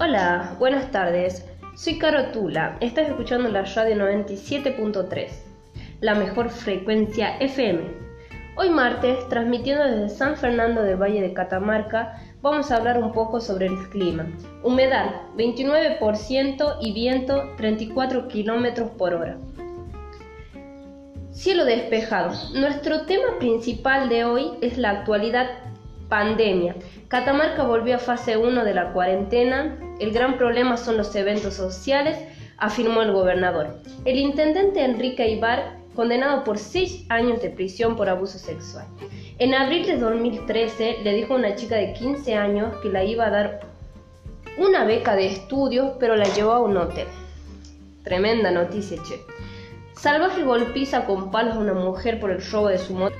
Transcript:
Hola, buenas tardes. Soy Caro Tula. Estás escuchando la radio 97.3, la mejor frecuencia FM. Hoy martes, transmitiendo desde San Fernando del Valle de Catamarca, vamos a hablar un poco sobre el clima. Humedad, 29% y viento, 34 km por hora. Cielo despejado. Nuestro tema principal de hoy es la actualidad pandemia. Catamarca volvió a fase 1 de la cuarentena. El gran problema son los eventos sociales, afirmó el gobernador. El intendente Enrique Ibar, condenado por seis años de prisión por abuso sexual. En abril de 2013 le dijo a una chica de 15 años que la iba a dar una beca de estudios, pero la llevó a un hotel. Tremenda noticia, che. Salvaje golpiza con palos a una mujer por el robo de su moto.